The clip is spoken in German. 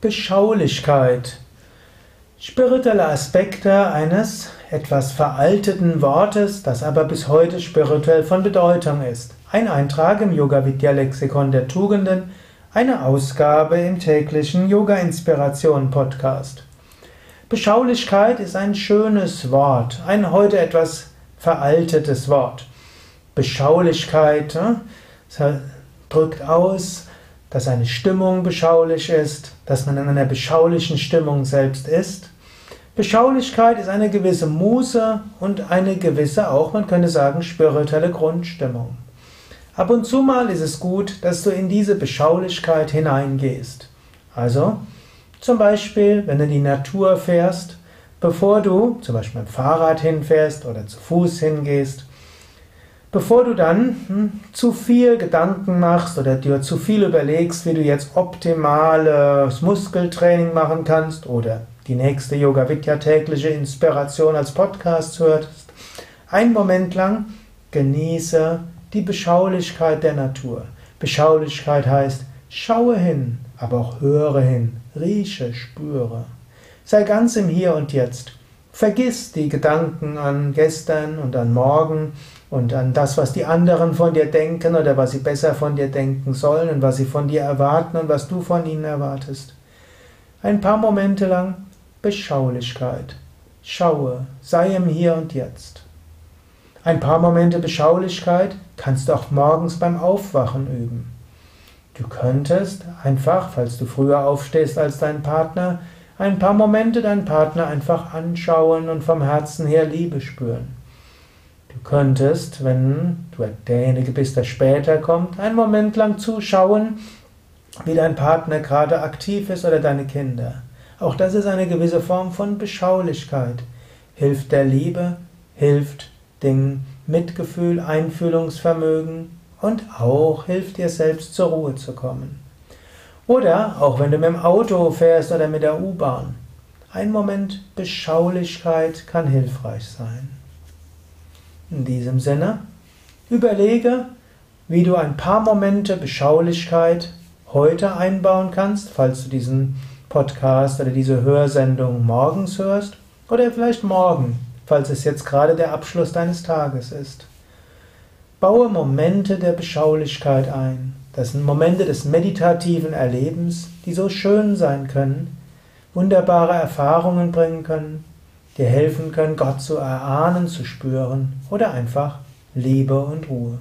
Beschaulichkeit. Spirituelle Aspekte eines etwas veralteten Wortes, das aber bis heute spirituell von Bedeutung ist. Ein Eintrag im Yoga Vidya Lexikon der Tugenden, eine Ausgabe im täglichen Yoga Inspiration Podcast. Beschaulichkeit ist ein schönes Wort, ein heute etwas veraltetes Wort. Beschaulichkeit äh, drückt aus, dass eine Stimmung beschaulich ist, dass man in einer beschaulichen Stimmung selbst ist. Beschaulichkeit ist eine gewisse Muße und eine gewisse auch, man könnte sagen, spirituelle Grundstimmung. Ab und zu mal ist es gut, dass du in diese Beschaulichkeit hineingehst. Also, zum Beispiel, wenn du die Natur fährst, bevor du zum Beispiel mit dem Fahrrad hinfährst oder zu Fuß hingehst, Bevor du dann hm, zu viel Gedanken machst oder dir zu viel überlegst, wie du jetzt optimales Muskeltraining machen kannst oder die nächste Yoga Vidya tägliche Inspiration als Podcast hörst, einen Moment lang genieße die Beschaulichkeit der Natur. Beschaulichkeit heißt, schaue hin, aber auch höre hin, rieche, spüre. Sei ganz im Hier und Jetzt. Vergiss die Gedanken an gestern und an morgen und an das, was die anderen von dir denken oder was sie besser von dir denken sollen und was sie von dir erwarten und was du von ihnen erwartest. Ein paar Momente lang Beschaulichkeit. Schaue, sei im Hier und Jetzt. Ein paar Momente Beschaulichkeit kannst du auch morgens beim Aufwachen üben. Du könntest einfach, falls du früher aufstehst als dein Partner, ein paar Momente deinen Partner einfach anschauen und vom Herzen her Liebe spüren. Du könntest, wenn du derjenige bist, der später kommt, einen Moment lang zuschauen, wie dein Partner gerade aktiv ist oder deine Kinder. Auch das ist eine gewisse Form von Beschaulichkeit. Hilft der Liebe, hilft dem Mitgefühl, Einfühlungsvermögen und auch hilft dir selbst zur Ruhe zu kommen. Oder auch wenn du mit dem Auto fährst oder mit der U-Bahn. Ein Moment Beschaulichkeit kann hilfreich sein. In diesem Sinne, überlege, wie du ein paar Momente Beschaulichkeit heute einbauen kannst, falls du diesen Podcast oder diese Hörsendung morgens hörst oder vielleicht morgen, falls es jetzt gerade der Abschluss deines Tages ist. Baue Momente der Beschaulichkeit ein. Das sind Momente des meditativen Erlebens, die so schön sein können, wunderbare Erfahrungen bringen können, dir helfen können, Gott zu erahnen, zu spüren oder einfach Liebe und Ruhe.